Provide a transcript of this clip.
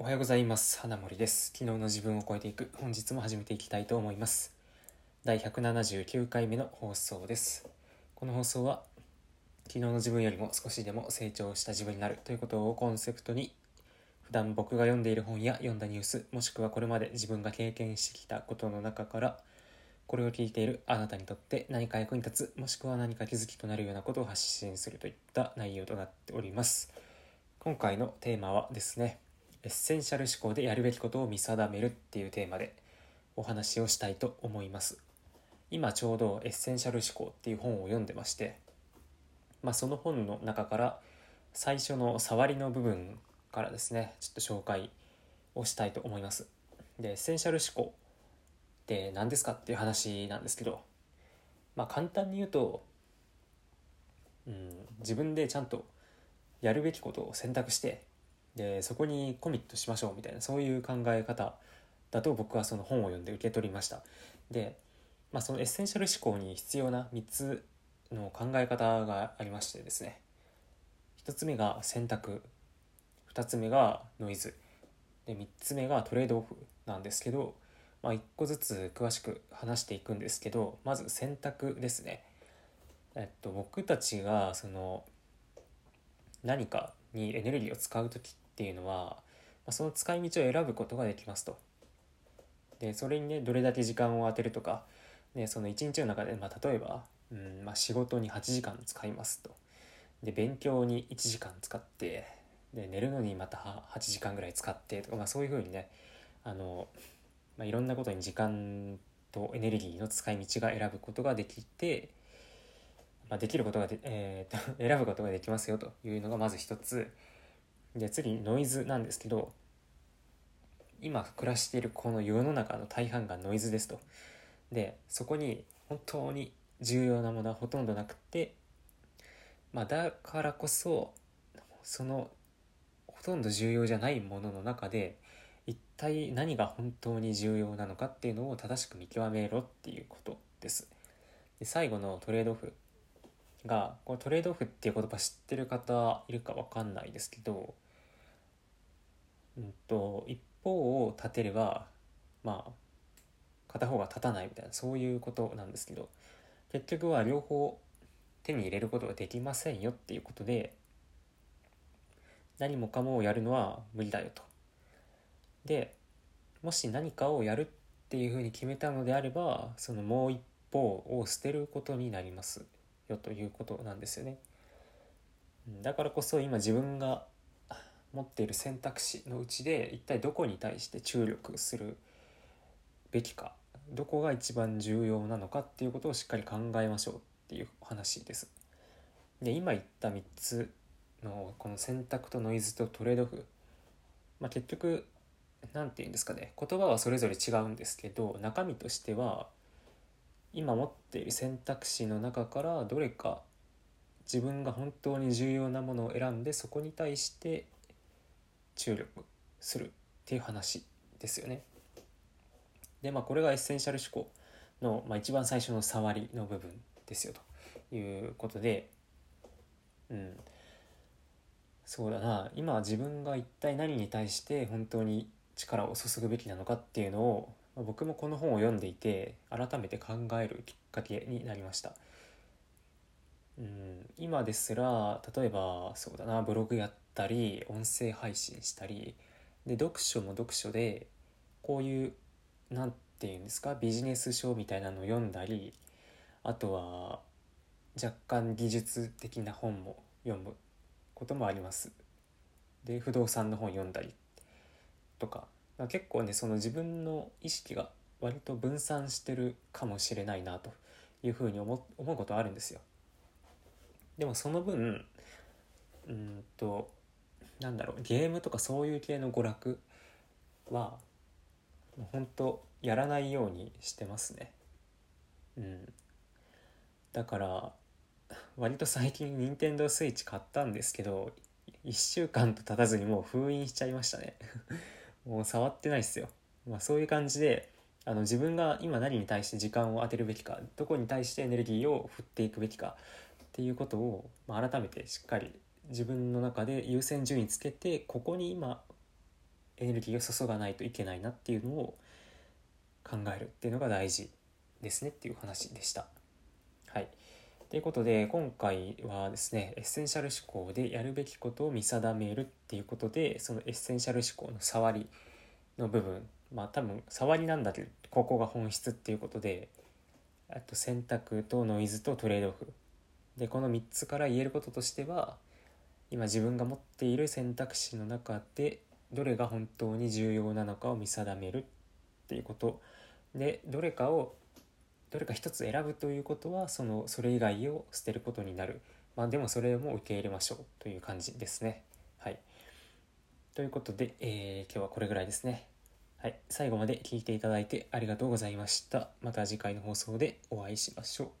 おはようございます。花森です。昨日の自分を超えていく。本日も始めていきたいと思います。第179回目の放送です。この放送は昨日の自分よりも少しでも成長した自分になる。ということをコンセプトに普段僕が読んでいる本や読んだニュースもしくはこれまで自分が経験してきたことの中からこれを聞いているあなたにとって何か役に立つもしくは何か気づきとなるようなことを発信するといった内容となっております。今回のテーマはですねエッセンシャル思考でやるべきことを見定めるっていうテーマでお話をしたいと思います。今ちょうどエッセンシャル思考っていう本を読んでましてまあその本の中から最初の触りの部分からですねちょっと紹介をしたいと思います。でエッセンシャル思考って何ですかっていう話なんですけどまあ簡単に言うと、うん、自分でちゃんとやるべきことを選択してでそこにコミットしましょうみたいなそういう考え方だと僕はその本を読んで受け取りました。で、まあ、そのエッセンシャル思考に必要な3つの考え方がありましてですね。1つ目が選択。2つ目がノイズ。で3つ目がトレードオフなんですけど、まあ、1個ずつ詳しく話していくんですけどまず選択ですね。えっと僕たちがその何かにエネルギーを使う時っていうのはまその使い道を選ぶことができますと。でそれにねどれだけ時間を当てるとか、ね、その一日の中で、まあ、例えば、うんまあ、仕事に8時間使いますと。で勉強に1時間使ってで寝るのにまた8時間ぐらい使ってとか、まあ、そういうふうにねあの、まあ、いろんなことに時間とエネルギーの使い道が選ぶことができて、まあ、できることがで、えー、選ぶことができますよというのがまず一つ。で次ノイズなんですけど今暮らしているこの世の中の大半がノイズですと。でそこに本当に重要なものはほとんどなくてまあだからこそそのほとんど重要じゃないものの中で一体何が本当に重要なのかっていうのを正しく見極めろっていうことです。で最後のトレードオフがこれトレードオフっていう言葉知ってる方いるか分かんないですけど、うんと、一方を立てればまあ片方が立たないみたいなそういうことなんですけど結局は両方手に入れることができませんよっていうことで何もかもをやるのは無理だよと。でもし何かをやるっていうふうに決めたのであればそのもう一方を捨てることになります。よということなんですよね。だからこそ今自分が持っている選択肢のうちで一体どこに対して注力するべきかどこが一番重要なのかっていうことをしっかり考えましょうっていう話です。で今言った3つのこの選択とノイズとトレードオフ、まあ、結局何て言うんですかね言葉はそれぞれ違うんですけど中身としては今持っている選択肢の中からどれか自分が本当に重要なものを選んでそこに対して注力するっていう話ですよね。でまあこれがエッセンシャル思考の、まあ、一番最初の触りの部分ですよということで。うん。そうだな。今自分が一体何に対して本当に力を注ぐべきなのかっていうのを僕もこの本を読んでいて改めて考えるきっかけになりました。うん、今ですら例えばそうだなブログやったり音声配信したりで読書も読書でこういう何て言うんですかビジネス書みたいなのを読んだりあとは若干技術的な本も読むこともあります。で不動産の本読んだりとか結構ねその自分の意識が割と分散してるかもしれないなというふうに思思うことあるんですよ。でもその分うんとなんだろうゲームとかそういう系の娯楽は本当やらないようにしてますね。うん、だから割と最近任天堂 switch 買ったんですけど1週間と経たずにもう封印しちゃいましたねもう触ってないっすよ。まあ、そういう感じであの自分が今何に対して時間を当てるべきかどこに対してエネルギーを振っていくべきかっていうことを、まあ、改めてしっかり自分の中で優先順位つけてここに今エネルギーを注がないといけないなっていうのを考えるっていうのが大事ですねっていう話でした。ということで今回はですねエッセンシャル思考でやるべきことを見定めるっていうことでそのエッセンシャル思考の触りの部分まあ多分触りなんだけどここが本質っていうことであと選択とノイズとトレードオフ。でこの3つから言えることとしては今自分が持っている選択肢の中でどれが本当に重要なのかを見定めるっていうこと。でどれかをどれか一つ選ぶということはそのそれ以外を捨てることになる。まあでもそれも受け入れましょうという感じですね。はい。ということで、えー、今日はこれぐらいですね。はい。最後まで聞いていただいてありがとうございました。また次回の放送でお会いしましょう。